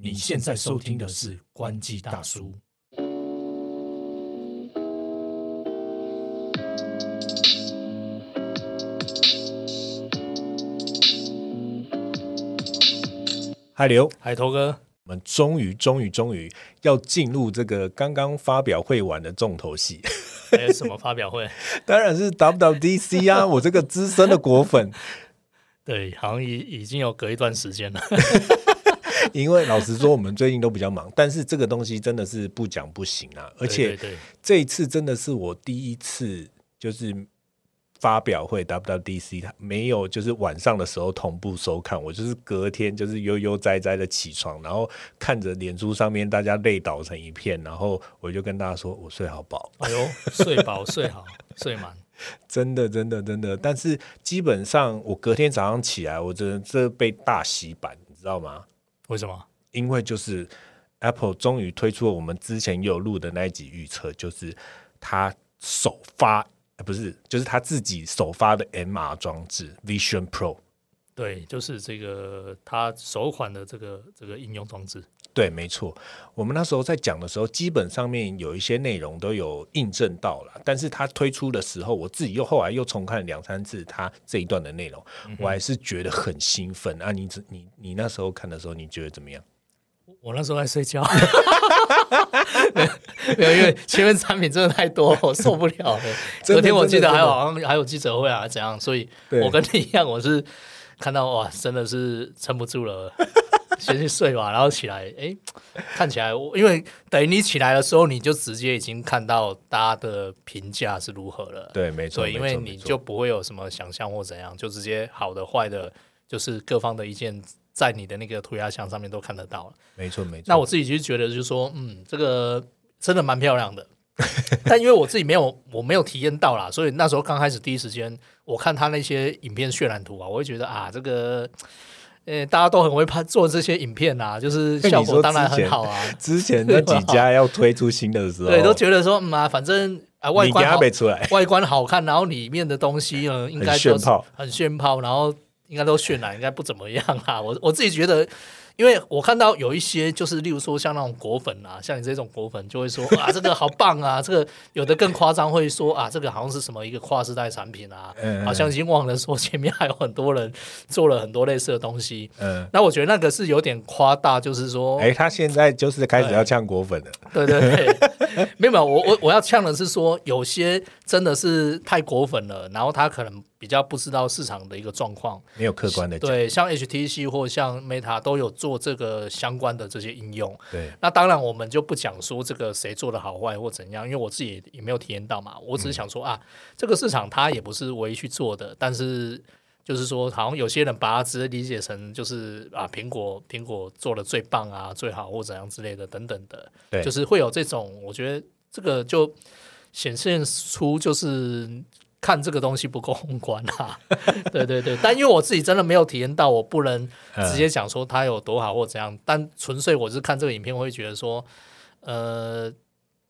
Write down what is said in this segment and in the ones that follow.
你现在收听的是《关机大叔》。嗨，刘，海头哥，我们终于、终于、终于要进入这个刚刚发表会完的重头戏，还有什么发表会？当然是 WWDC 啊！我这个资深的果粉，对，好像已已经有隔一段时间了。因为老实说，我们最近都比较忙，但是这个东西真的是不讲不行啊！而且这一次真的是我第一次就是发表会 WWDC，它没有就是晚上的时候同步收看，我就是隔天就是悠悠哉哉的起床，然后看着脸书上面大家累倒成一片，然后我就跟大家说我睡好饱，哎呦，睡饱睡好睡满，真的真的真的，但是基本上我隔天早上起来，我真的这被大洗版，你知道吗？为什么？因为就是 Apple 终于推出了我们之前有录的那一集预测，就是它首发，呃不是，就是它自己首发的 MR 装置 Vision Pro。对，就是这个它首款的这个这个应用装置。对，没错。我们那时候在讲的时候，基本上面有一些内容都有印证到了，但是他推出的时候，我自己又后来又重看两三次他这一段的内容，我还是觉得很兴奋啊！你你你那时候看的时候，你觉得怎么样？我那时候在睡觉，没有，因为前面产品真的太多，我受不了了。昨天我记得还有好像还有记者会啊，怎样？所以我跟你一样，我是看到哇，真的是撑不住了，先去睡吧，然后起来，哎，看起来我因为等于你起来的时候，你就直接已经看到大家的评价是如何了。对，没错，对，因为你就不会有什么想象或怎样，就直接好的坏的，就是各方的意见在你的那个涂鸦墙上面都看得到了。没错没错。那我自己就觉得，就是说，嗯，这个真的蛮漂亮的。但因为我自己没有，我没有体验到啦，所以那时候刚开始第一时间，我看他那些影片渲染图啊，我会觉得啊，这个，呃，大家都很会拍做这些影片啊，就是效果当然很好啊。之前那几家要推出新的时候，对，都觉得说，嗯啊，反正啊，外观出来，外观好看，然后里面的东西呢，应该都是炫炮很炫炮，然后应该都渲染，应该不怎么样啊。我我自己觉得，因为我看到有一些就是，例如说像那种果粉啊，像你这种果粉就会说啊，这个好棒啊，这个有的更夸张，会说啊，这个好像是什么一个跨世代产品啊，嗯。好像已经忘了说前面还有很多人做了很多类似的东西。嗯，那我觉得那个是有点夸大，就是说，哎，他现在就是开始要呛果粉了，对对对，没有没有，我我我要呛的是说，有些真的是太果粉了，然后他可能比较不知道市场的一个状况。没有客观的讲，对，像 HTC 或像 Meta 都有做这个相关的这些应用。对那当然，我们就不讲说这个谁做的好坏或怎样，因为我自己也没有体验到嘛。我只是想说、啊，这个市场它也不是唯一去做的，但是就是说，好像有些人把它直接理解成就是啊，苹果苹果做的最棒啊、最好或怎样之类的等等的，对就是会有这种，我觉得这个就显现出就是。看这个东西不够宏观啊，对对对，但因为我自己真的没有体验到，我不能嗯。直接讲说它有多好或怎样，但纯粹我是看这个影片，我会觉得说，呃，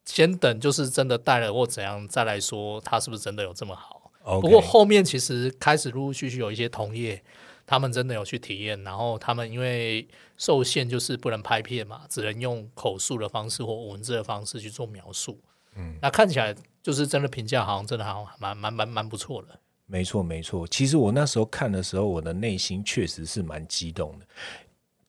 先等就是真的带了或怎样，再来说它是不是真的有这么好。不过后面其实开始陆陆续续有一些同业，他们真的有去体验，然后他们因为受限就是不能拍片嘛，只能用口述的方式或文字的方式去做描述。嗯，那看起来就是真的评价好像真的好像蛮蛮蛮蛮不错的。没错没错。其实我那时候看的时候，我的内心确实是蛮激动的。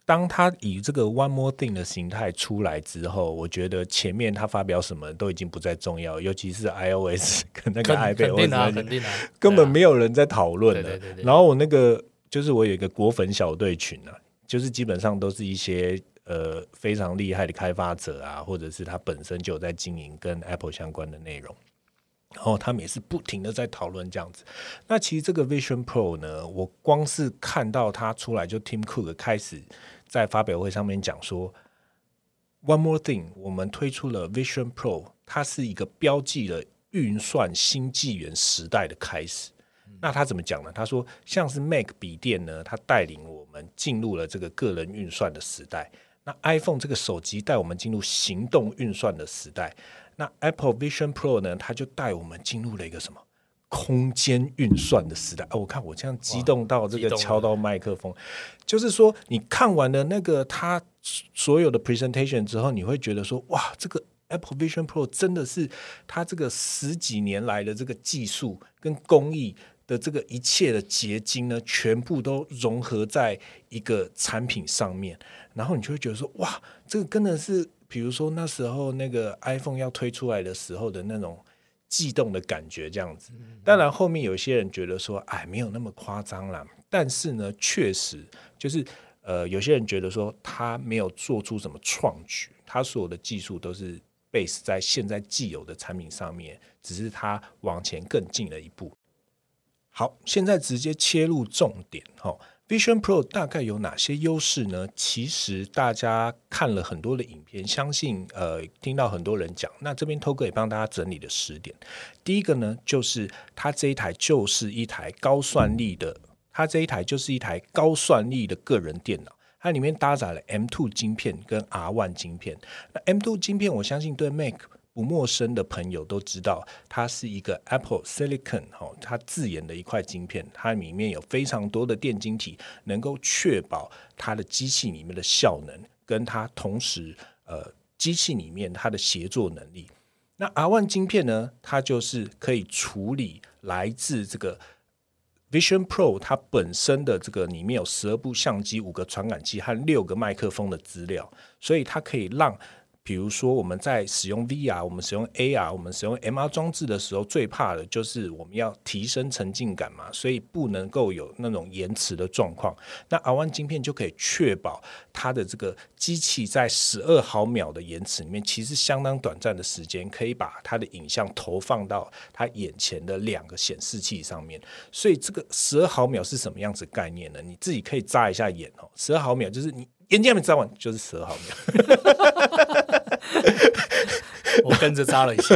当他以这个 One More Thing 的形态出来之后，我觉得前面他发表什么都已经不再重要，尤其是 iOS 跟那个 iPad 肯定啊，肯定啊，根本没有人在讨论了。对对对对然后我那个就是我有一个果粉小队群啊，就是基本上都是一些呃非常厉害的开发者啊，或者是他本身就有在经营跟 Apple 相关的内容。然后他们也是不停的在讨论这样子。那其实这个 Vision Pro 呢，我光是看到它出来，就 Tim Cook 开始在发表会上面讲说，One more thing，我们推出了 Vision Pro，它是一个标记了运算新纪元时代的开始。那他怎么讲呢？他说，像是 Mac 笔电呢，它带领我们进入了这个个人运算的时代。那 iPhone 这个手机带我们进入行动运算的时代。那 Apple Vision Pro 呢，它就带我们进入了一个什么空间运算的时代？哦，我看我这样激动到这个敲到麦克风，就是说你看完了那个他所有的 presentation 之后，你会觉得说，哇，这个 Apple Vision Pro 真的是它这个十几年来的这个技术跟工艺的这个一切的结晶呢，全部都融合在一个产品上面，然后你就会觉得说，哇，这个真的是，比如说那时候那个 iPhone 要推出来的时候的那种悸动的感觉，这样子。当然，后面有些人觉得说，哎，没有那么夸张啦。但是呢，确实就是。呃，有些人觉得说他没有做出什么创举，他所有的技术都是 base 在现在既有的产品上面，只是他往前更进了一步。好，现在直接切入重点哈，Vision Pro 大概有哪些优势呢？其实大家看了很多的影片，相信呃听到很多人讲，那这边偷哥也帮大家整理了十点。第一个呢，就是它这一台就是一台高算力的。它这一台就是一台高算力的个人电脑，它里面搭载了 M2 晶片跟 R1 晶片。那 M2 晶片，我相信对 Mac 不陌生的朋友都知道，它是一个 Apple Silicon 哈，它自研的一块晶片，它里面有非常多的电晶体，能够确保它的机器里面的效能，跟它同时呃机器里面它的协作能力。那 R1 晶片呢，它就是可以处理来自这个。Vision Pro 它本身的这个里面有十二部相机、五个传感器和六个麦克风的资料，所以它可以让。比如说，我们在使用 VR、我们使用 AR、我们使用 MR 装置的时候，最怕的就是我们要提升沉浸感嘛，所以不能够有那种延迟的状况。那 R1 晶片就可以确保它的这个机器在十二毫秒的延迟里面，其实相当短暂的时间，可以把它的影像投放到它眼前的两个显示器上面。所以这个十二毫秒是什么样子概念呢？你自己可以眨一下眼哦，十二毫秒就是你。眼睛还没扎完，就是十二毫秒。我跟着扎了一下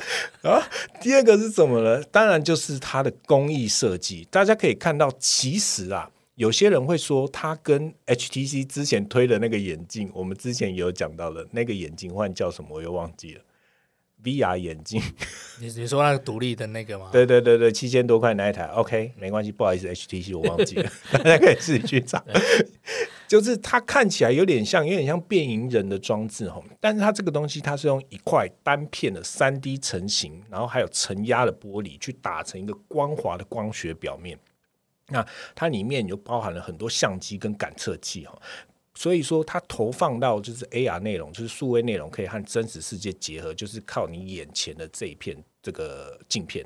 啊。第二个是怎么呢？当然就是它的工艺设计。大家可以看到，其实啊，有些人会说它跟 HTC 之前推的那个眼镜，我们之前有讲到的那个眼镜换叫什么，我又忘记了。VR 眼镜，你你说那个独立的那个吗？对对对对，七千多块那一台，OK，没关系，不好意思，HTC 我忘记了，大家可以自己去找。就是它看起来有点像，有点像变形人的装置哈，但是它这个东西它是用一块单片的三 D 成型，然后还有承压的玻璃去打成一个光滑的光学表面。那它里面就包含了很多相机跟感测器哈。所以说，它投放到就是 AR 内容，就是数位内容，可以和真实世界结合，就是靠你眼前的这一片这个镜片。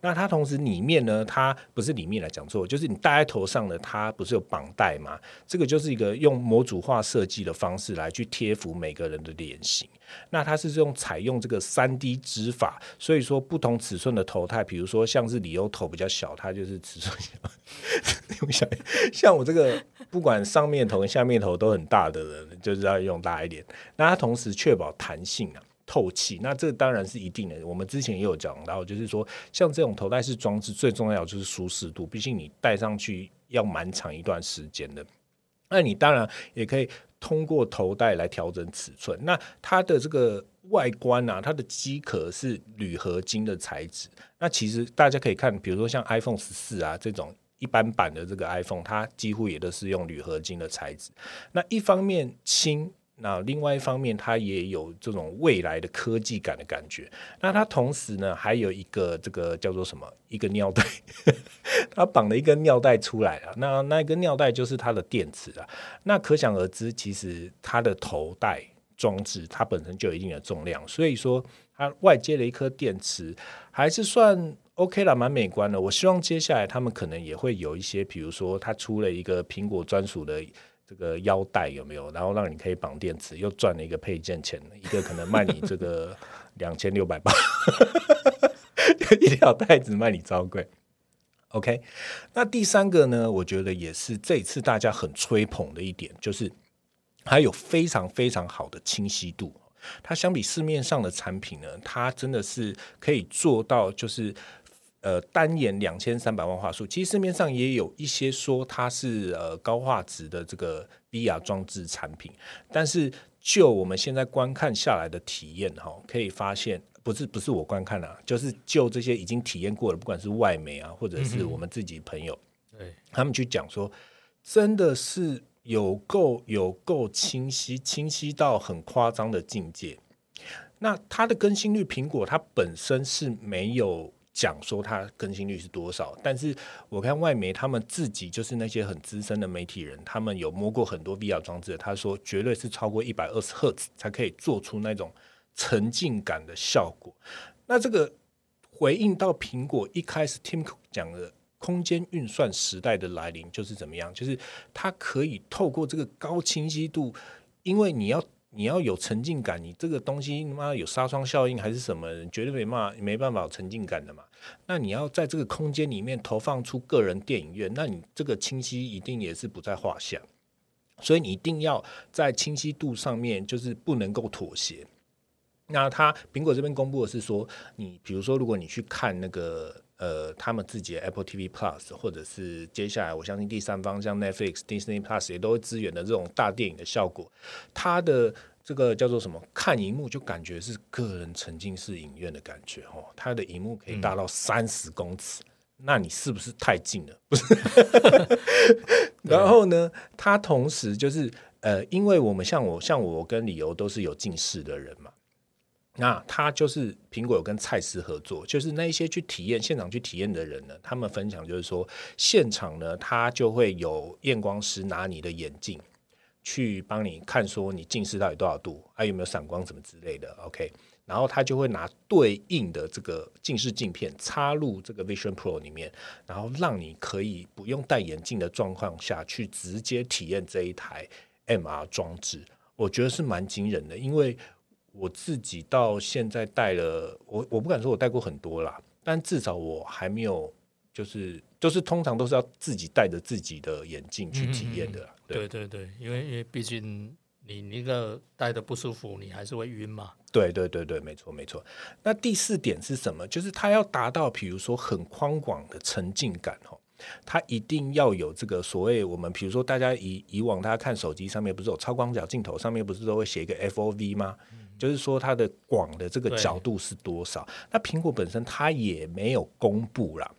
那它同时里面呢，它不是里面来讲错，就是你戴在头上的，它不是有绑带吗？这个就是一个用模组化设计的方式来去贴服每个人的脸型。那它是用采用这个三 D 织法，所以说不同尺寸的头态，比如说像是李欧头比较小，它就是尺寸小；像像我这个不管上面头跟下面头都很大的人，就是要用大一点。那它同时确保弹性啊。透气，那这当然是一定的。我们之前也有讲到，就是说，像这种头戴式装置，最重要就是舒适度。毕竟你戴上去要蛮长一段时间的。那你当然也可以通过头戴来调整尺寸。那它的这个外观啊，它的机壳是铝合金的材质。那其实大家可以看，比如说像 iPhone 十四啊这种一般版的这个 iPhone，它几乎也都是用铝合金的材质。那一方面轻。那另外一方面，它也有这种未来的科技感的感觉。那它同时呢，还有一个这个叫做什么？一个尿袋，它绑了一根尿袋出来了。那那一根尿袋就是它的电池啊。那可想而知，其实它的头戴装置它本身就有一定的重量，所以说它外接了一颗电池，还是算 OK 了，蛮美观的。我希望接下来他们可能也会有一些，比如说它出了一个苹果专属的。这个腰带有没有？然后让你可以绑电池，又赚了一个配件钱，一个可能卖你这个 两千六百八，一条带子卖你超贵。OK，那第三个呢？我觉得也是这次大家很吹捧的一点，就是它有非常非常好的清晰度。它相比市面上的产品呢，它真的是可以做到就是。呃，单眼两千三百万画素，其实市面上也有一些说它是呃高画质的这个 VR 装置产品，但是就我们现在观看下来的体验哈，可以发现不是不是我观看啊，就是就这些已经体验过的，不管是外媒啊，或者是我们自己朋友，对，他们去讲说，真的是有够有够清晰，清晰到很夸张的境界。那它的更新率，苹果它本身是没有讲说它更新率是多少，但是我看外媒他们自己就是那些很资深的媒体人，他们有摸过很多 VR 装置，他说绝对是超过一百二十赫兹才可以做出那种沉浸感的效果。那这个回应到苹果一开始 timco 讲的。空间运算时代的来临就是怎么样？就是它可以透过这个高清晰度，因为你要你要有沉浸感，你这个东西妈有纱窗效应还是什么，绝对没办没办法有沉浸感的嘛。那你要在这个空间里面投放出个人电影院，那你这个清晰一定也是不在话下。所以你一定要在清晰度上面就是不能够妥协。那他苹果这边公布的是说，你比如说如果你去看那个。呃，他们自己的 Apple TV Plus，或者是接下来我相信第三方像 Netflix、Disney Plus 也都会支援的这种大电影的效果，它的这个叫做什么？看荧幕就感觉是个人沉浸式影院的感觉哦。它的荧幕可以大到三十公尺，那你是不是太近了？不是。然后呢，它同时就是呃，因为我们像我像我跟理由都是有近视的人嘛。那他就是苹果有跟蔡司合作，就是那一些去体验现场去体验的人呢，他们分享就是说，现场呢他就会有验光师拿你的眼镜去帮你看，说你近视到底多少度，还有没有散光什么之类的。OK，然后他就会拿对应的这个近视镜片插入这个 Vision Pro 里面，然后让你可以不用戴眼镜的状况下去直接体验这一台 MR 装置。我觉得是蛮惊人的，因为。我自己到现在戴了，我我不敢说我戴过很多啦，但至少我还没有，就是就是通常都是要自己戴着自己的眼镜去体验的。对对对，因为因为毕竟你那个戴的不舒服，你还是会晕嘛。对对对对，没错没错。那第四点是什么？就是它要达到，比如说很宽广的沉浸感哦，它一定要有这个所谓我们，比如说大家以以往大家看手机上面不是有超广角镜头，上面不是都会写一个 FOV 吗？就是说它的广的这个角度是多少？那苹果本身它也没有公布啦。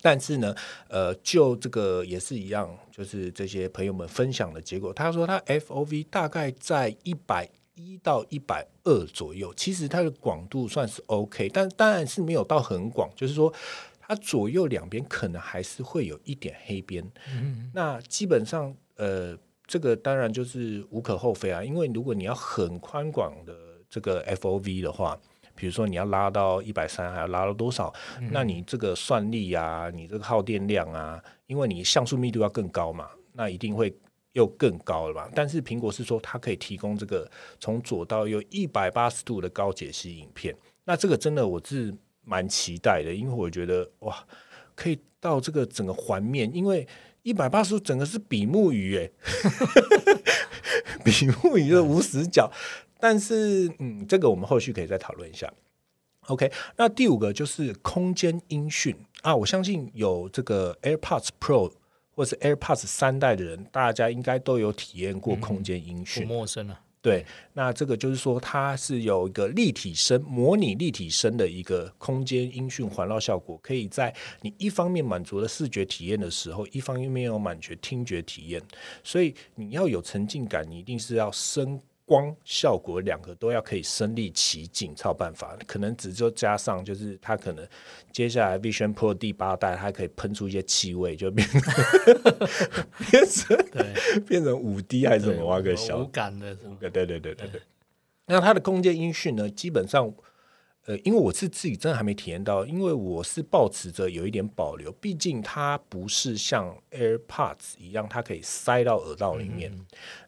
但是呢，呃，就这个也是一样，就是这些朋友们分享的结果，他说他 FOV 大概在一百一到一百二左右，其实它的广度算是 OK，但当然是没有到很广，就是说它左右两边可能还是会有一点黑边。嗯，那基本上呃。这个当然就是无可厚非啊，因为如果你要很宽广的这个 FOV 的话，比如说你要拉到一百三，还要拉到多少？那你这个算力啊，你这个耗电量啊，因为你像素密度要更高嘛，那一定会又更高了吧？但是苹果是说它可以提供这个从左到右一百八十度的高解析影片，那这个真的我是蛮期待的，因为我觉得哇，可以到这个整个环面，因为。一百八十度，整个是比目鱼哎，比目鱼的无死角。但是，嗯，这个我们后续可以再讨论一下。OK，那第五个就是空间音讯啊，我相信有这个 AirPods Pro 或者 AirPods 三代的人，大家应该都有体验过空间音讯，不陌生啊。对，那这个就是说，它是有一个立体声模拟立体声的一个空间音讯环绕效果，可以在你一方面满足了视觉体验的时候，一方面有满足听觉体验。所以你要有沉浸感，你一定是要声。光效果两个都要可以身临其境，超办法。可能只就加上，就是它可能接下来 Vision Pro 第八代，它可以喷出一些气味，就变成 变成对变成五 D 还是什么挖个小无感的，五个对对对对对。那它的空间音讯呢，基本上。呃，因为我是自己真的还没体验到，因为我是抱持着有一点保留，毕竟它不是像 AirPods 一样，它可以塞到耳道里面，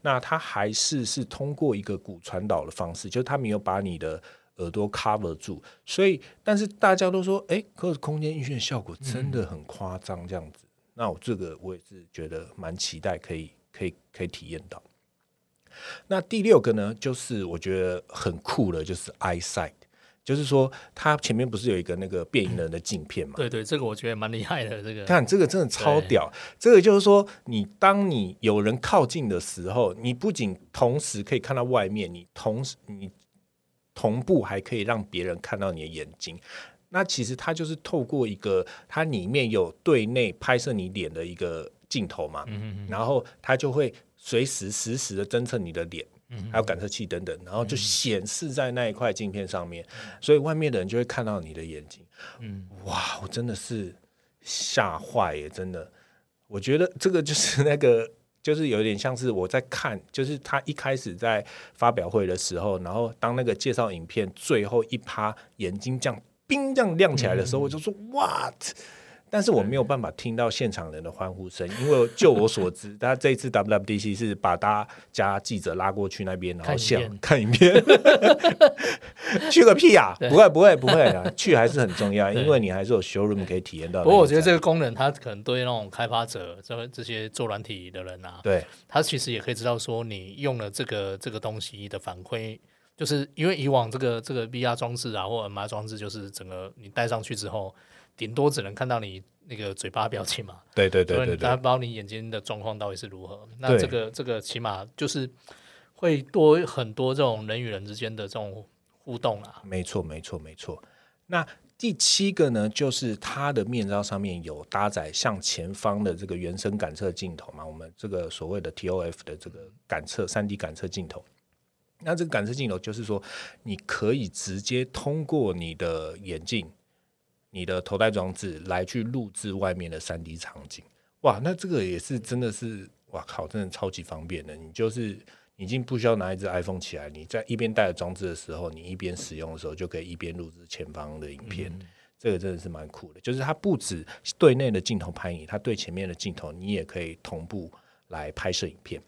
那它还是是通过一个骨传导的方式，就是它没有把你的耳朵 cover 住，所以，但是大家都说，哎，可是空间音讯效果真的很夸张，这样子，那我这个我也是觉得蛮期待，可以可以可以体验到。那第六个呢，就是我觉得很酷的，就是 EyeSight。就是说，它前面不是有一个那个变异人的镜片嘛？对对，这个我觉得蛮厉害的。这个看这个真的超屌。这个就是说，你当你有人靠近的时候，你不仅同时可以看到外面，你同时你同步还可以让别人看到你的眼睛。那其实它就是透过一个，它里面有对内拍摄你脸的一个镜头嘛。嗯嗯。然后它就会随时实时的侦测你的脸，还有感测器等等，然后就显示在那一块镜片上面，所以外面的人就会看到你的眼睛。嗯，哇，我真的是吓坏耶！真的，我觉得这个就是那个，就是有点像是我在看，就是他一开始在发表会的时候，然后当那个介绍影片最后一趴眼睛这样冰这样亮起来的时候，我就说 What？但是我没有办法听到现场人的欢呼声，因为就我所知，他这一次 WWDC 是把大家记者拉过去那边，然后想看影片，去个屁呀！不会不会不会啊，去还是很重要，因为你还是有 showroom 可以体验到。不过我觉得这个功能，它可能对那种开发者、这这些做软体的人啊，对，他其实也可以知道说，你用了这个这个东西的反馈，就是因为以往这个这个 VR 装置啊，或 MR 装置，就是整个你戴上去之后。顶多只能看到你那个嘴巴表情嘛，对对对对，他不知道你眼睛的状况到底是如何。那这个这个起码就是会多很多这种人与人之间的这种互动啊。没错没错没错。那第七个呢，就是它的面罩上面有搭载向前方的这个原生感测镜头嘛，我们这个所谓的 TOF 的这个感测三 D 感测镜头。那这个感测镜头就是说，你可以直接通过你的眼镜。你的头戴装置来去录制外面的三 D 场景，哇，那这个也是真的是，哇靠，真的超级方便的。你就是已经不需要拿一只 iPhone 起来，你在一边带着装置的时候，你一边使用的时候就可以一边录制前方的影片。这个真的是蛮酷的，就是它不止对内的镜头拍你，它对前面的镜头你也可以同步来拍摄影片。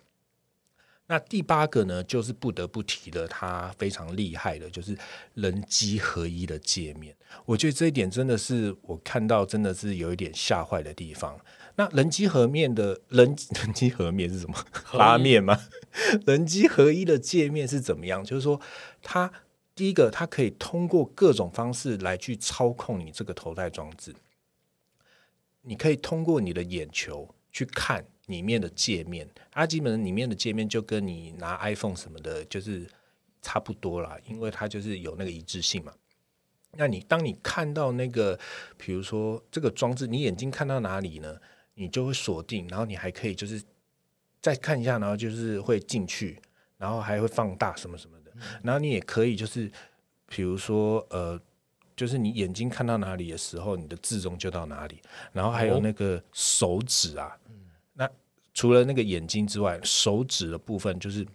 那第八个呢，就是不得不提的，它非常厉害的，就是人机合一的界面。我觉得这一点真的是我看到真的是有一点吓坏的地方。那人机合面的人 人机合面是什么？拉面吗？人机合一的界面是怎么样？就是说，它第一个，它可以通过各种方式来去操控你这个头戴装置。你可以通过你的眼球去看。里面的界面，它基本里面的界面就跟你拿 iPhone 什么的，就是差不多啦，因为它就是有那个一致性嘛。那你当你看到那个，比如说这个装置，你眼睛看到哪里呢？你就会锁定，然后你还可以就是再看一下，然后就是会进去，然后还会放大什么什么的。然后你也可以就是，比如说呃，就是你眼睛看到哪里的时候，你的字中就到哪里。然后还有那个手指啊。除了那个眼睛之外，手指的部分就是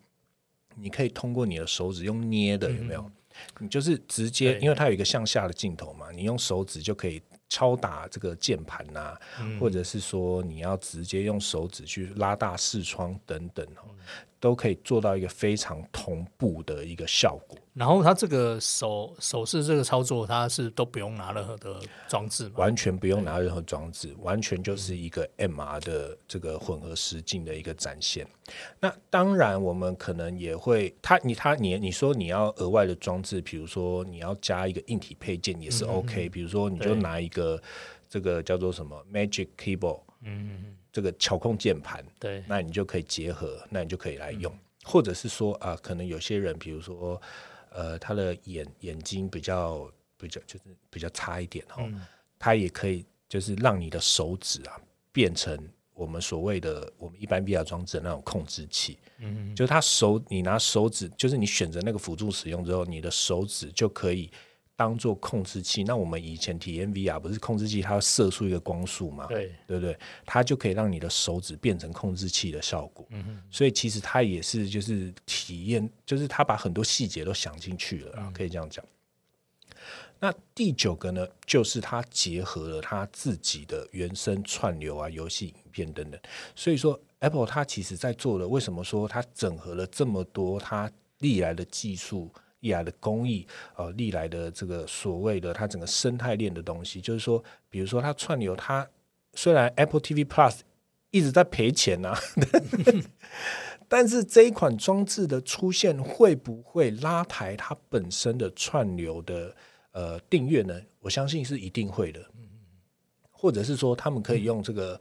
你可以通过你的手指用捏的，有没有？你就是直接，因为它有一个向下的镜头嘛，你用手指就可以敲打这个键盘呐，或者是说你要直接用手指去拉大视窗等等哦。都可以做到一个非常同步的一个效果。然后它这个手手势这个操作，它是都不用拿任何的装置，完全不用拿任何装置，完全就是一个 MR 的这个混合实境的一个展现。那当然，我们可能也会，它你它你你说你要额外的装置，比如说你要加一个硬体配件也是 OK，比如说你就拿一个这个叫做什么 Magic Keyboard，嗯。这个巧控键盘，对，那你就可以结合，那你就可以来用，或者是说啊，可能有些人，比如说，呃，他的眼眼睛比较比较就是比较差一点哦，他也可以就是让你的手指啊变成我们所谓的我们一般 VR 装置的那种控制器，嗯，就是他手你拿手指，就是你选择那个辅助使用之后，你的手指就可以。当做控制器，那我们以前体验 VR 不是控制器，它要射出一个光束嘛？对，对不对？它就可以让你的手指变成控制器的效果。嗯哼，所以其实它也是就是体验，就是它把很多细节都想进去了啊，可以这样讲。那第九个呢，就是它结合了它自己的原生串流啊、游戏影片等等。所以说，Apple 它其实在做的，为什么说它整合了这么多它历来的技术？的工艺，呃，历来的这个所谓的它整个生态链的东西，就是说，比如说它串流，它虽然 Apple TV Plus 一直在赔钱呐，但是这一款装置的出现会不会拉抬它本身的串流的呃订阅呢？我相信是一定会的，或者是说他们可以用这个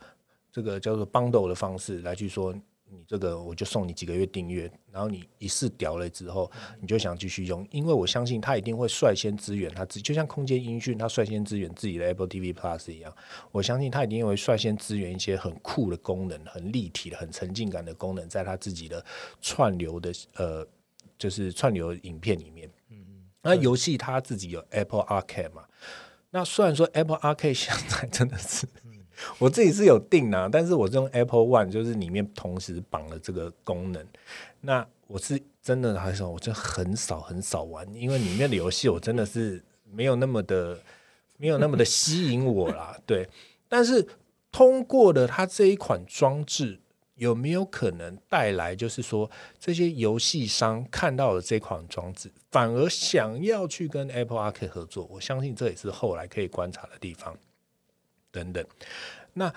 这个叫做 bundle 的方式来去说。你这个我就送你几个月订阅，然后你一试屌了之后，你就想继续用，因为我相信他一定会率先支援他自，就像空间音讯他率先支援自己的 Apple TV Plus 一样，我相信他一定会率先支援一些很酷的功能、很立体的、很沉浸感的功能，在他自己的串流的呃，就是串流影片里面。嗯嗯。那游戏他自己有 Apple Arcade 嘛？那虽然说 Apple Arcade 现在真的是。我自己是有定啊，但是我用 Apple One，就是里面同时绑了这个功能。那我是真的还是我就很少很少玩，因为里面的游戏我真的是没有那么的没有那么的吸引我啦。对，但是通过了它这一款装置，有没有可能带来就是说这些游戏商看到了这款装置，反而想要去跟 Apple Arcade 合作？我相信这也是后来可以观察的地方。等等，那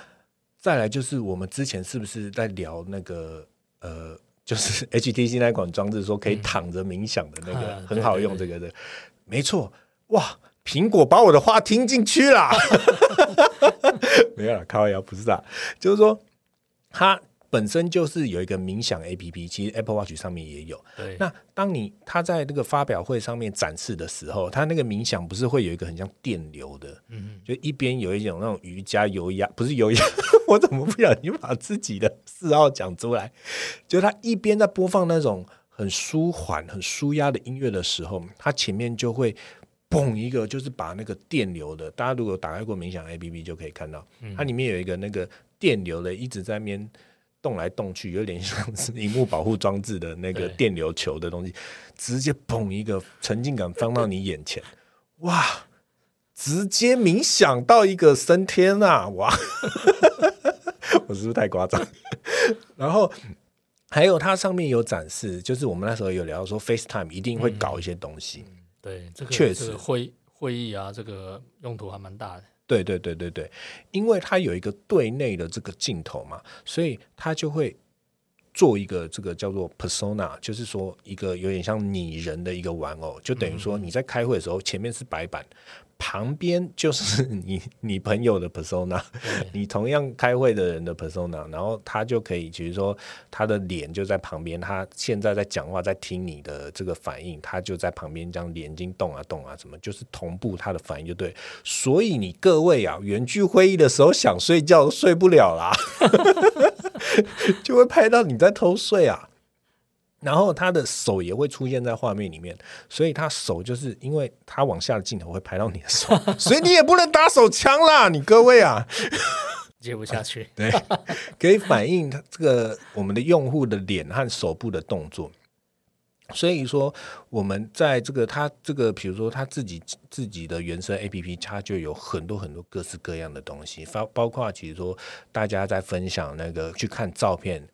再来就是我们之前是不是在聊那个呃，就是 HTC 那款装置，说可以躺着冥想的那个很好用，这个的。没错，哇，苹果把我的话听进去了，没有了，开玩笑，不是啊，就是说他。本身就是有一个冥想 A P P，其实 Apple Watch 上面也有。对。那当你它在那个发表会上面展示的时候，它那个冥想不是会有一个很像电流的，嗯就一边有一种那种瑜伽油压，不是油压，我怎么不小心把自己的嗜好讲出来？就它一边在播放那种很舒缓、很舒压的音乐的时候，它前面就会嘣一个，就是把那个电流的。大家如果打开过冥想 A P P 就可以看到，它里面有一个那个电流的，一直在边。动来动去，有点像是荧幕保护装置的那个电流球的东西，直接砰一个沉浸感放到你眼前，哇！直接冥想到一个升天啊！哇！我是不是太夸张？然后还有它上面有展示，就是我们那时候有聊说，FaceTime 一定会搞一些东西。对，这个确实会会议啊，这个用途还蛮大的。对对对对对，因为它有一个对内的这个镜头嘛，所以它就会做一个这个叫做 persona，就是说一个有点像拟人的一个玩偶，就等于说你在开会的时候前面是白板。旁边就是 你你朋友的 persona，你同样开会的人的 persona，然后他就可以，比如说他的脸就在旁边，他现在在讲话，在听你的这个反应，他就在旁边这样眼睛动啊动啊，什么就是同步他的反应就对。所以你各位啊，远距会议的时候想睡觉都睡不了啦，就会拍到你在偷睡啊。然后他的手也会出现在画面里面，所以他手就是因为他往下的镜头会拍到你的手，所以你也不能打手枪啦，你各位啊，接不下去。对，可以反映他这个我们的用户的脸和手部的动作。所以说我们在这个他这个比如说他自己自己的原生 A P P，它就有很多很多各式各样的东西，包包括其实说大家在分享那个去看照片。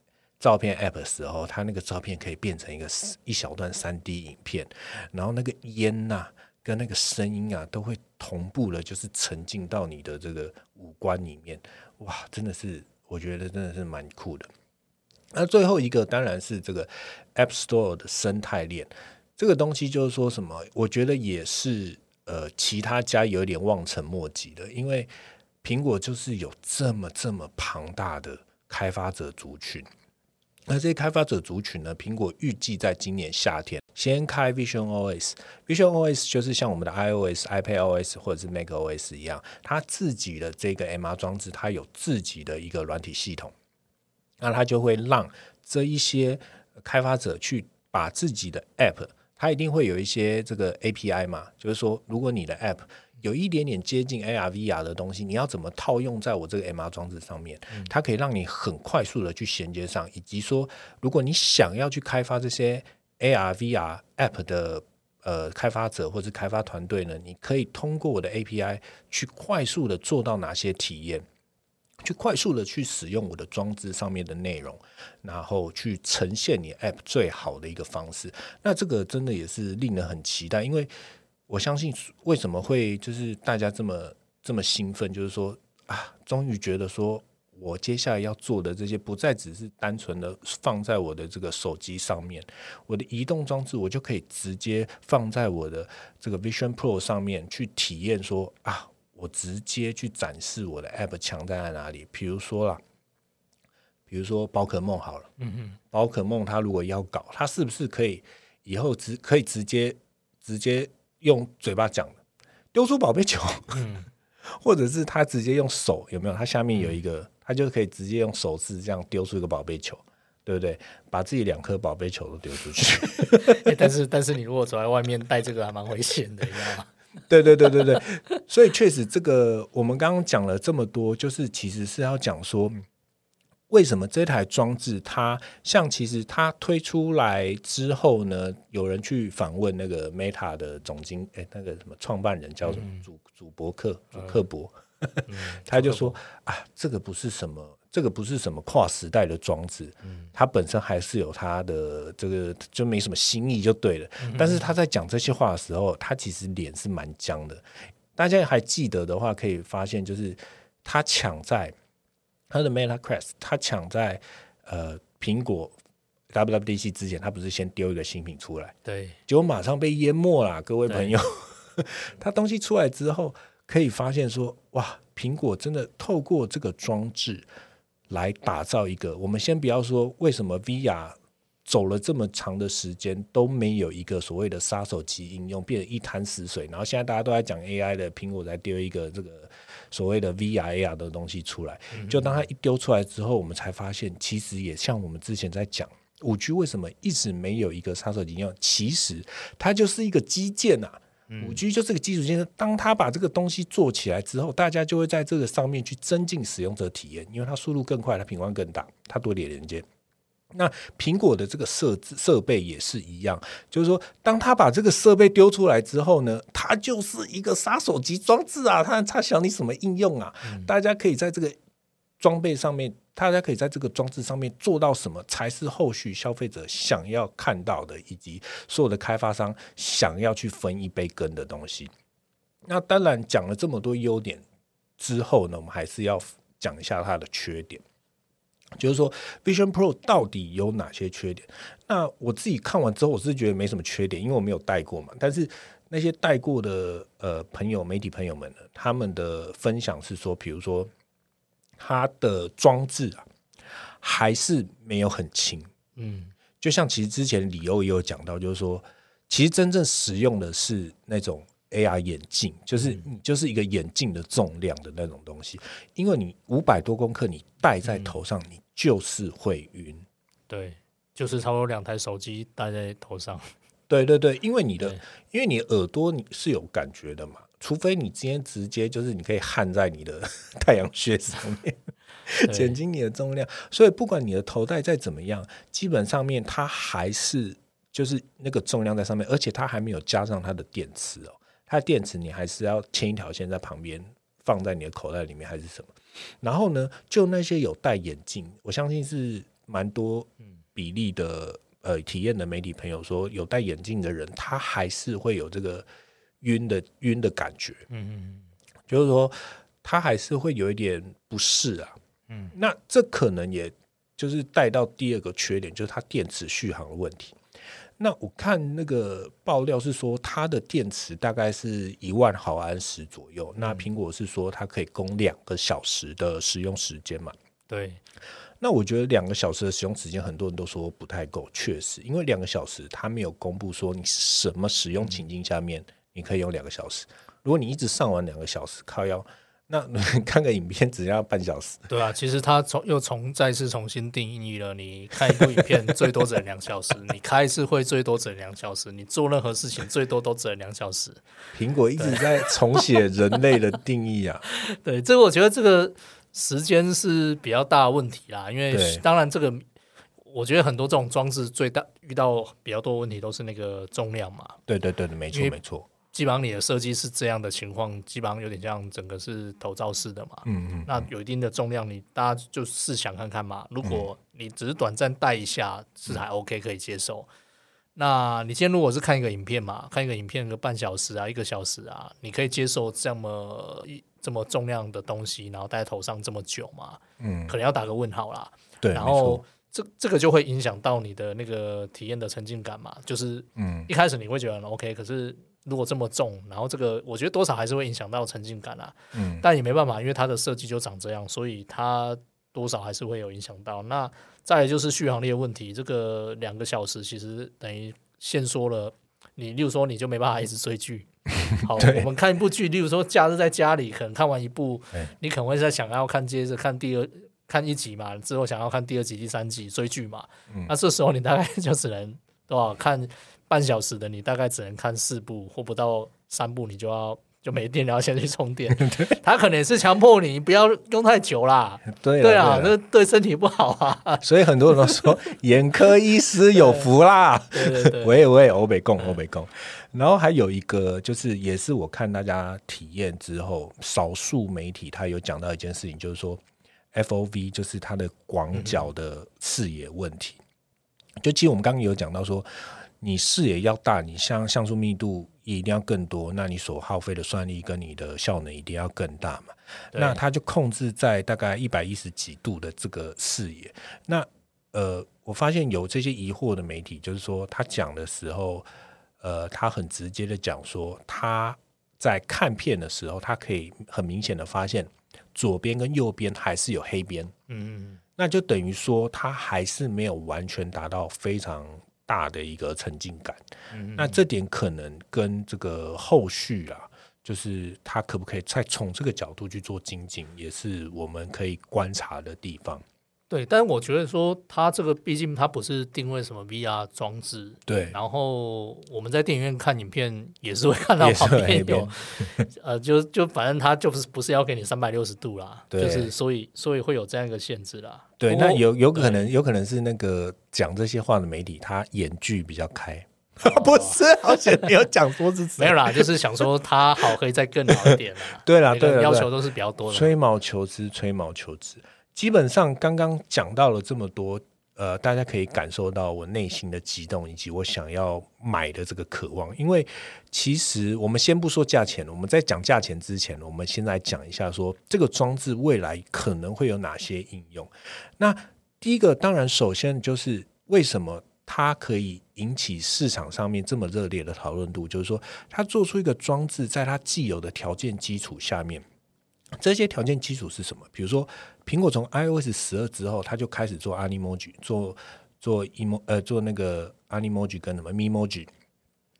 照片 app 的时候，它那个照片可以变成一个一小段三 D 影片，然后那个烟呐跟那个声音啊都会同步的，就是沉浸到你的这个五官里面。哇，真的是，我觉得真的是蛮酷的。那最后一个当然是这个 App Store 的生态链，这个东西就是说什么？我觉得也是呃，其他家有点望尘莫及的，因为苹果就是有这么这么庞大的开发者族群。那这些开发者族群呢？苹果预计在今年夏天先开 Vision OS。Vision OS 就是像我们的 iOS、iPadOS 或者是 macOS 一样，它自己的这个 MR 装置，它有自己的一个软体系统。那它就会让这一些开发者去把自己的 App，它一定会有一些这个 API 嘛，就是说，如果你的 App 有一点点接近 AR、VR 的东西，你要怎么套用在我这个 MR 装置上面？它可以让你很快速的去衔接上，以及说，如果你想要去开发这些 AR、VR App 的呃开发者或者开发团队呢，你可以通过我的 API 去快速的做到哪些体验，去快速的去使用我的装置上面的内容，然后去呈现你 App 最好的一个方式。那这个真的也是令人很期待，因为。我相信为什么会就是大家这么这么兴奋，就是说啊，终于觉得说我接下来要做的这些不再只是单纯的放在我的这个手机上面，我的移动装置我就可以直接放在我的这个 Vision Pro 上面去体验，说啊，我直接去展示我的 App 强在在哪里。比如说啦，比比如说宝可梦好了，嗯嗯，宝可梦它如果要搞，它是不是可以以后直可以直接直接用嘴巴讲的丢出宝贝球，嗯 或者是他直接用手有没有？他下面有一个，他就可以直接用手势这样丢出一个宝贝球，对不对？把自己两颗宝贝球都丢出去。欸但是但是你如果走在外面带这个还蛮危险的，你知道吗？对对对对对，所以确实这个我们刚刚讲了这么多，就是其实是要讲说，为什么这台装置它像其实它推出来之后呢，有人去访问那个 Meta 的总经，哎，那个什么创办人叫什么主主博克主克伯，他就说啊，这个不是什么。这个不是什么跨时代的装置，它本身还是有它的这个就没什么新意就对了。但是他在讲这些话的时候，他其实脸是蛮僵的。大家还记得的话，可以发现就是他抢在他的 Meta Quest，他抢在呃苹果 WWDC 之前，他不是先丢一个新品出来，对，结果马上被淹没了。各位朋友，他东西出来之后，可以发现说，哇，苹果真的透过这个装置。来打造一个，我们先不要说为什么 VR 走了这么长的时间都没有一个所谓的杀手级应用，变成一滩死水。然后现在大家都在讲 AI 的，苹果在丢一个这个所谓的 VR AR 的东西出来。就当它一丢出来之后，我们才发现，其实也像我们之前在讲五 G 为什么一直没有一个杀手级应用，其实它就是一个基建啊。五 G 就是个基础建设，当它把这个东西做起来之后，大家就会在这个上面去增进使用者体验，因为它速度更快，它频宽更大，它多点连接。那苹果的这个设置设备也是一样，就是说，当他把这个设备丢出来之后呢，它就是一个杀手级装置啊！它它想你什么应用啊？大家可以在这个装备上面。大家可以在这个装置上面做到什么，才是后续消费者想要看到的，以及所有的开发商想要去分一杯羹的东西。那当然讲了这么多优点之后呢，我们还是要讲一下它的缺点，就是说 Vision Pro 到底有哪些缺点？那我自己看完之后，我是觉得没什么缺点，因为我没有戴过嘛。但是那些戴过的呃朋友、媒体朋友们呢，他们的分享是说，比如说。它的装置啊，还是没有很轻。嗯，就像其实之前李欧也有讲到，就是说，其实真正使用的是那种 AR 眼镜，就是你就是一个眼镜的重量的那种东西。因为你五百多公克，你戴在头上，你就是会晕。对，就是差不多两台手机戴在头上。对对对，因为你的，因为你耳朵你是有感觉的嘛。除非你今天直接就是你可以焊在你的 太阳穴上面，减轻你的重量。所以不管你的头戴再怎么样，基本上面它还是就是那个重量在上面，而且它还没有加上它的电池哦。它的电池你还是要牵一条线在旁边放在你的口袋里面还是什么？然后呢，就那些有戴眼镜，我相信是蛮多比例的呃体验的媒体朋友说，有戴眼镜的人他还是会有这个。晕的晕的感觉，嗯嗯，就是说他还是会有一点不适啊，嗯，那这可能也就是带到第二个缺点，就是它电池续航的问题。那我看那个爆料是说，它的电池大概是一万毫安时左右。那苹果是说它可以供两个小时的使用时间嘛？对。那我觉得两个小时的使用时间，很多人都说不太够，确实，因为两个小时它没有公布说你什么使用情境下面。你可以用两个小时，如果你一直上完两个小时靠腰，那 看个影片只要半小时。对啊，其实它重又重再次重新定义了，你看一部影片最多只能两小时，你开一次会最多只能两小时，你做任何事情最多都只能两小时。苹果一直在重写人类的定义啊。对，这个我觉得这个时间是比较大的问题啦，因为当然这个我觉得很多这种装置最大遇到比较多问题都是那个重量嘛。对对对，没错没错。基本上你的设计是这样的情况，基本上有点像整个是头罩式的嘛。嗯嗯。那有一定的重量，你大家就试想看看嘛。如果你只是短暂戴一下，是还 OK 可以接受。那你今天如果是看一个影片嘛，看一个影片个半小时啊，一个小时啊，你可以接受这么一这么重量的东西，然后戴在头上这么久嘛？嗯，可能要打个问号啦。对，然后这这个就会影响到你的那个体验的沉浸感嘛。就是嗯，一开始你会觉得 OK，可是。如果这么重，然后这个我觉得多少还是会影响到沉浸感啊。嗯，但也没办法，因为它的设计就长这样，所以它多少还是会有影响到。那再来就是续航力的问题，这个两个小时其实等于限缩了你，例如说你就没办法一直追剧。好，我们看一部剧，例如说假日在家里，可能看完一部哎，你可能会在想要看接着看第二看一集嘛，之后想要看第二集、第三集追剧嘛。嗯那这时候你大概就只能对吧看半小时的，你大概只能看四部或不到三部，你就要就没电然后先去充电。他可能也是强迫你不要用太久啦。对对啊，啦那对身体不好啊。所以很多人都说眼科医师有福啦。对对对，喂喂，欧北贡，欧北贡。然后还有一个，就是也是我看大家体验之后，少数媒体他有讲到一件事情，就是说 FOV 就是它的广角的视野问题。就其实我们刚刚有讲到说，你视野要大，你像像素密度也一定要更多，那你所耗费的算力跟你的效能一定要更大嘛。那它就控制在大概一百一十几度的这个视野。那呃，我发现有这些疑惑的媒体，就是说他讲的时候，呃，他很直接的讲说，他在看片的时候，他可以很明显的发现左边跟右边还是有黑边，嗯，那就等于说他还是没有完全达到非常大的一个沉浸感。嗯那这点可能跟这个后续啊，就是他可不可以再从这个角度去做精进，也是我们可以观察的地方。对，但是我觉得说它这个毕竟它不是定位什么 VR 装置，对，然后我们在电影院看影片也是会看到旁边有，呃，就就反正它就不是不是要给你三百六十度啦，对就是所以所以会有这样一个限制啦。对，那有有可能有可能是那个讲这些话的媒体，他眼距比较开。不是，而且你有讲说是谁没有啦，就是想说他好可以再更好一点啦。对啦对啦要求都是比较多的。吹毛求疵，吹毛求疵。基本上刚刚讲到了这么多，呃，大家可以感受到我内心的激动，以及我想要买的这个渴望。因为其实我们先不说价钱，我们在讲价钱之前，我们先来讲一下说这个装置未来可能会有哪些应用。那第一个，当然首先就是为什么它可以引起市场上面这么热烈的讨论度，就是说它做出一个装置，在它既有的条件基础下面。这些条件基础是什么？比如说，苹果从 iOS 十二之后，它就开始做 Animoji，做做 emo 呃做那个 Animoji 跟什么 Memoji，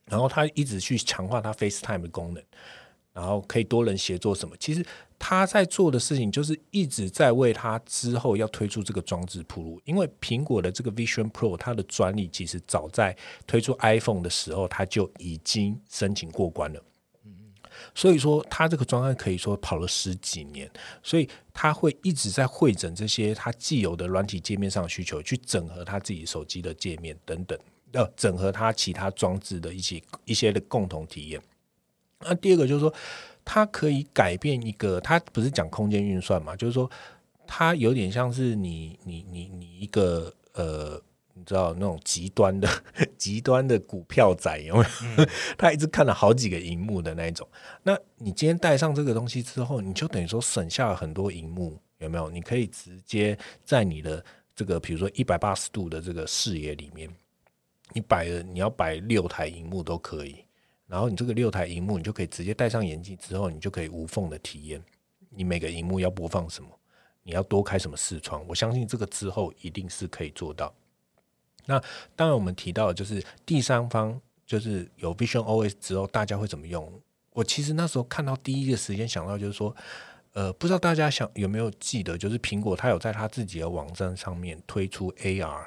然后它一直去强化它 FaceTime 的功能，然后可以多人协作什么。其实他在做的事情就是一直在为他之后要推出这个装置铺路，因为苹果的这个 Vision Pro 它的专利其实早在推出 iPhone 的时候，它就已经申请过关了。所以说，它这个专案可以说跑了十几年，所以它会一直在会诊这些它既有的软体界面上的需求，去整合它自己手机的界面等等，呃，整合它其他装置的一些一些的共同体验。那第二个就是说，它可以改变一个，它不是讲空间运算嘛，就是说，它有点像是你你你你一个呃。你知道那种极端的 极端的股票仔有没有？他一直看了好几个荧幕的那一种。那你今天带上这个东西之后，你就等于说省下了很多荧幕，有没有？你可以直接在你的这个比如说一百八十度的这个视野里面，你摆了你要摆六台荧幕都可以。然后你这个六台荧幕，你就可以直接戴上眼镜之后，你就可以无缝的体验你每个荧幕要播放什么，你要多开什么视窗。我相信这个之后一定是可以做到。那当然，我们提到的就是第三方，就是有 Vision OS 之后，大家会怎么用？我其实那时候看到第一个时间想到就是说，呃，不知道大家想有没有记得，就是苹果它有在它自己的网站上面推出 AR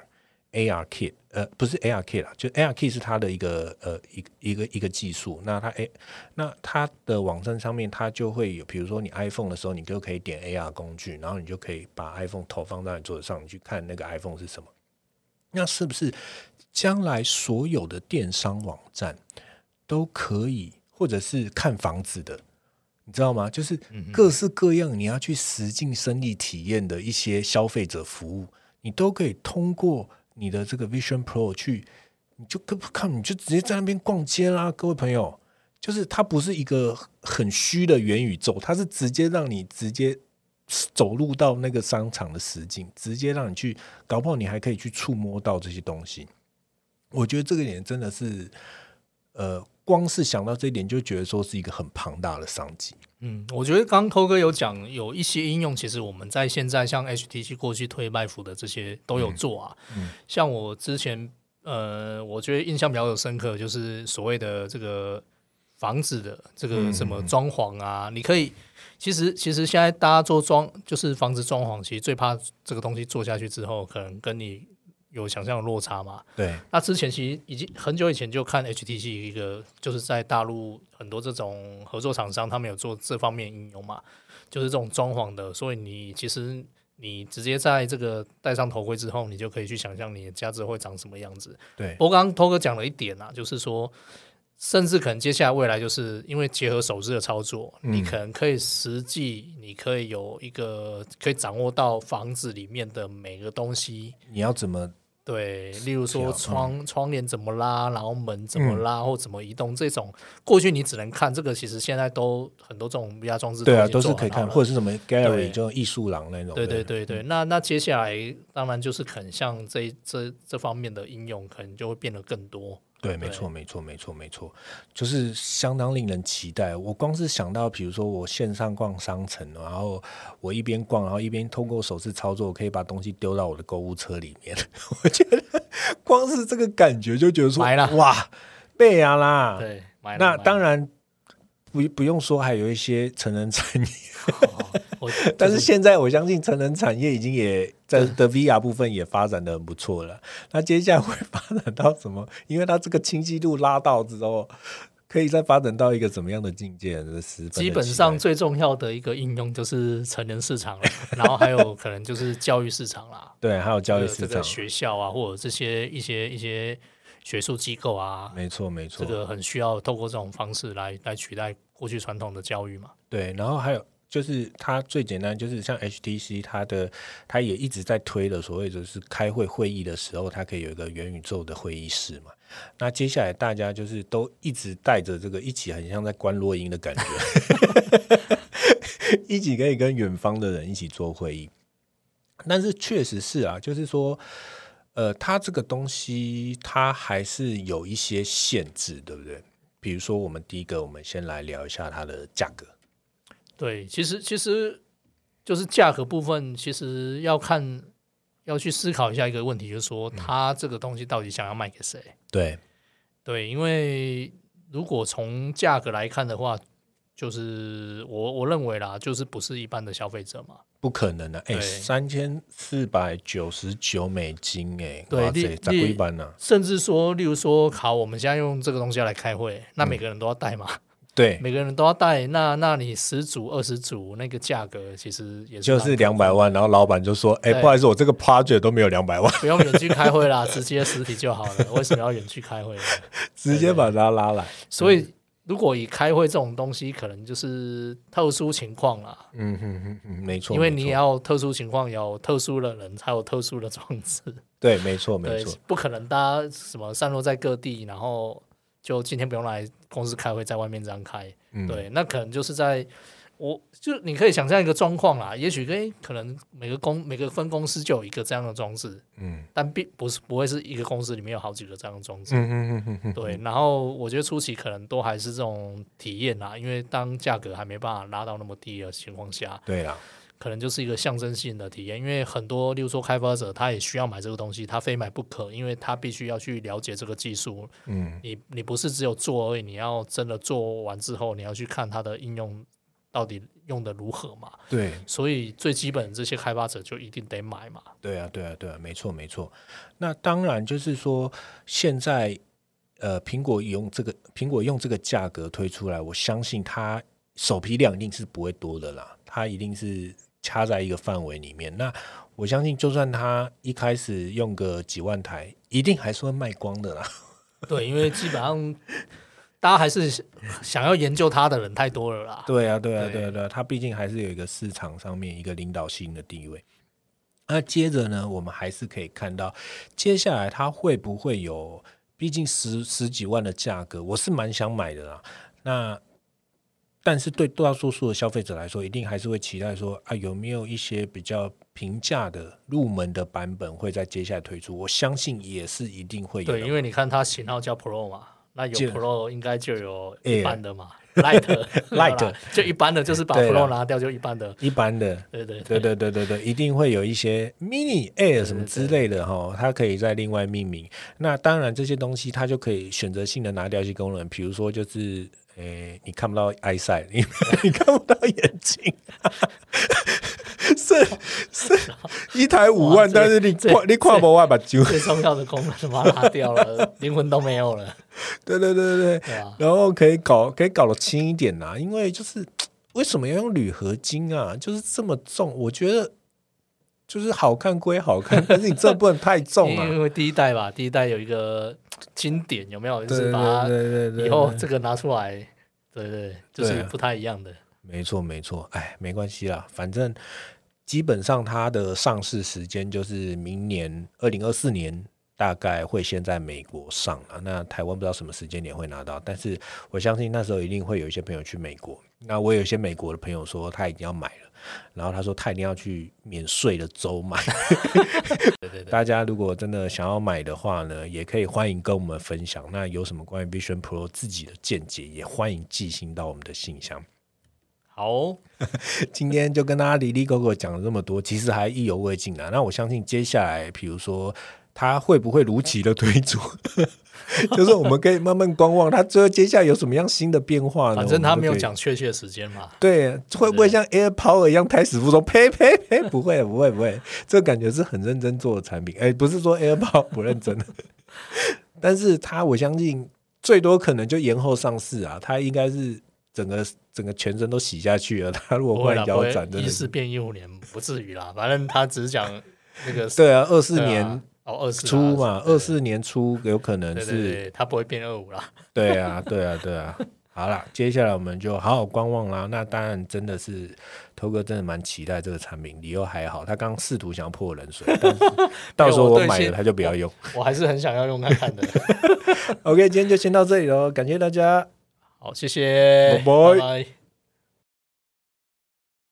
AR Kit，呃，不是 AR Kit 啦，就 AR Kit 是它的一个呃一一个一个技术。那它 A 那它的网站上面，它就会有，比如说你 iPhone 的时候，你就可以点 AR 工具，然后你就可以把 iPhone 投放到你桌子上，你去看那个 iPhone 是什么。那是不是将来所有的电商网站都可以，或者是看房子的，你知道吗？就是各式各样你要去实境生意体验的一些消费者服务，你都可以通过你的这个 Vision Pro 去，你就看看，你就直接在那边逛街啦，各位朋友。就是它不是一个很虚的元宇宙，它是直接让你直接走入到那个商场的实景，直接让你去，搞不好你还可以去触摸到这些东西。我觉得这个点真的是，呃，光是想到这一点，就觉得说是一个很庞大的商机。嗯，我觉得刚刚偷哥有讲，有一些应用，其实我们在现在像 HTC 过去推麦弗的这些都有做啊。嗯像我之前，呃，我觉得印象比较有深刻，就是所谓的这个房子的这个嗯什么装潢啊，你可以，其实其实现在大家做装，就是房子装潢，其实最怕这个东西做下去之后，可能跟你有想象的落差嘛。对，那之前其实已经很久以前就看 HTC 一个，就是在大陆很多这种合作厂商，他们有做这方面应用嘛，就是这种装潢的，所以你其实你直接在这个戴上头盔之后，你就可以去想象你的家之后会长什么样子。对，不过刚刚头哥讲了一点啊，就是说，甚至可能接下来未来就是因为结合手势的操作，嗯。你可能可以实际，你可以有一个可以掌握到房子里面的每个东西。你要怎么对，例如说调窗、窗帘怎么拉，然后门怎么拉、或怎么移动，这种过去你只能看，这个其实现在都很多这种 VR 装置对啊，都是可以看，或者是什么 gallery 就艺术廊那种的。对对。对对，那那接下来当然就是可能像这这这方面的应用，可能就会变得更多。对，没错，没错，没错，没错，就是相当令人期待。我光是想到，比如说我线上逛商城，然后我一边逛，然后一边通过手势操作，我可以把东西丢到我的购物车里面。我觉得光是这个感觉就觉得说，哇，贝啊啦！对，那当然不不用说，还有一些成人产业，但是现在我相信成人产业已经也在的 VR 部分也发展的很不错了。那接下来会发展到什么？因为它这个清晰度拉到之后，可以再发展到一个怎么样的境界？这十基本上最重要的一个应用就是成人市场了，然后还有可能就是教育市场啦，对，还有教育市场学校啊，或者这些一些一些学术机构啊，没错没错，这个很需要透过这种方式来来取代过去传统的教育嘛。对，然后还有就是它最简单，就是像 HTC 它的它也一直在推的所谓就是开会会议的时候，它可以有一个元宇宙的会议室嘛。那接下来大家就是都一直带着这个一起，很像在观落音的感觉，一起可以跟远方的人一起做会议。但是确实是啊，就是说。呃，它这个东西它还是有一些限制，对不对？比如说，我们第一个，我们先来聊一下它的价格。对，其实其实就是价格部分，其实要看要去思考一下一个问题，就是说它这个东西到底想要卖给谁？对，对，因为如果从价格来看的话，就是我我认为啦，就是不是一般的消费者嘛。不可能的、啊，哎、对三千四百九十九美金、哎，对例哇塞，咋例贵班呢？甚至说，例如说，好，我们现在用这个东西要来开会，那每个人都要带嘛，对，每个人都要带，那那你十组、二十组，那个价格其实也是就是两百万，然后老板就说：“哎、对不好意思，我这个 project 都没有两百万，不用远距开会啦，直接实体就好了。为什么要远距开会呢？直接把他拉来。所以，如果以开会这种东西，可能就是特殊情况啦，”嗯哼哼哼，没错，因为你也要特殊情况，有特殊的人，才有特殊的装置。对，没错，没错，，不可能大家什么散落在各地，然后就今天不用来公司开会，在外面这样开。嗯，对，那可能就是在我就你可以想象一个状况啦，也许诶可能每个公每个分公司就有一个这样的装置，嗯但并不是不会是一个公司里面有好几个这样的装置。嗯哼哼哼哼，对，然后我觉得初期可能都还是这种体验啦，因为当价格还没办法拉到那么低的情况下，对啊，可能就是一个象征性的体验。因为很多，例如说开发者，他也需要买这个东西，他非买不可，因为他必须要去了解这个技术。嗯，你你不是只有做而已，你要真的做完之后，你要去看它的应用到底用的如何嘛。对，所以最基本这些开发者就一定得买嘛。对啊，对啊，对啊，没错，没错。那当然就是说，现在呃，苹果用这个苹果用这个价格推出来，我相信它首批量一定是不会多的啦，它一定是掐在一个范围里面。那我相信，就算它一开始用个几万台，一定还是会卖光的啦。对，因为基本上大家还是想要研究它的人太多了啦。对啊，对啊，对对啊，对啊，它毕竟还是有一个市场上面一个领导性的地位。那接着呢，我们还是可以看到，接下来它会不会有？毕竟十十几万的价格，我是蛮想买的啦。那但是对大多数的消费者来说，一定还是会期待说啊，有没有一些比较平价的入门的版本会在接下来推出？我相信也是一定会有的。对，因为你看它型号叫 Pro 嘛，那有就 Pro 应该就有一般的嘛，Light Light 就一般的，就是把 Pro 拿掉就一般的，一般的，对对对。对对对对，一定会有一些 mini air 什么之类的哈，它可以再另外命名。那当然这些东西它就可以选择性的拿掉一些功能，比如说就是，诶，你看不到 eyesight，你你看不到眼睛，是是一台五万，但是你跨你跨不万把揪，最重要的功能把它拉掉了，灵魂都没有了，对对对对对？然后可以搞可以搞得轻一点呐、因为就是为什么要用铝合金啊？就是这么重，我觉得就是好看归好看，但是你这不能太 重啊。因为第一代吧，第一代有一个经典，有没有？就是把它以后这个拿出来，对对，就是不太一样的。没错没错，哎，没关系啦，反正基本上它的上市时间就是明年二零二四年。大概会先在美国上啊，那台湾不知道什么时间点会拿到，但是我相信那时候一定会有一些朋友去美国。那我有一些美国的朋友说他已经要买了，然后他说他一定要去免税的州买。对对对，大家如果真的想要买的话呢，也可以欢迎跟我们分享。那有什么关于 Vision Pro 自己的见解，也欢迎寄信到我们的信箱。好哦，今天就跟大家离离狗狗讲了这么多，其实还意犹未尽啊。那我相信接下来，比如说他会不会如期的推出，就是我们可以慢慢观望，他最后接下来有什么样新的变化呢？反正他没有讲确切时间嘛。对，会不会像 Air Power 一样胎死腹中？呸呸呸！不会不会不会，这感觉是很认真做的产品。哎，不是说 Air Power 不认真，但是他我相信最多可能就延后上市啊。他应该是整个整个全身都洗下去了。他如果换腰斩，真的是一四变一五年不至于啦。反正他只是讲 那个对啊，二四年哦二四初嘛，二四年初有可能是对，他不会变二五啦。对啊，对啊，对啊。好了，接下来我们就好好观望啦。那当然，真的是头哥真的蛮期待这个产品，理由还好。他刚刚试图想要泼冷水，但是 到时候我买了他就不要用。我还是很想要用看看的。OK，今天就先到这里喽，感谢大家。好，谢谢，拜拜。拜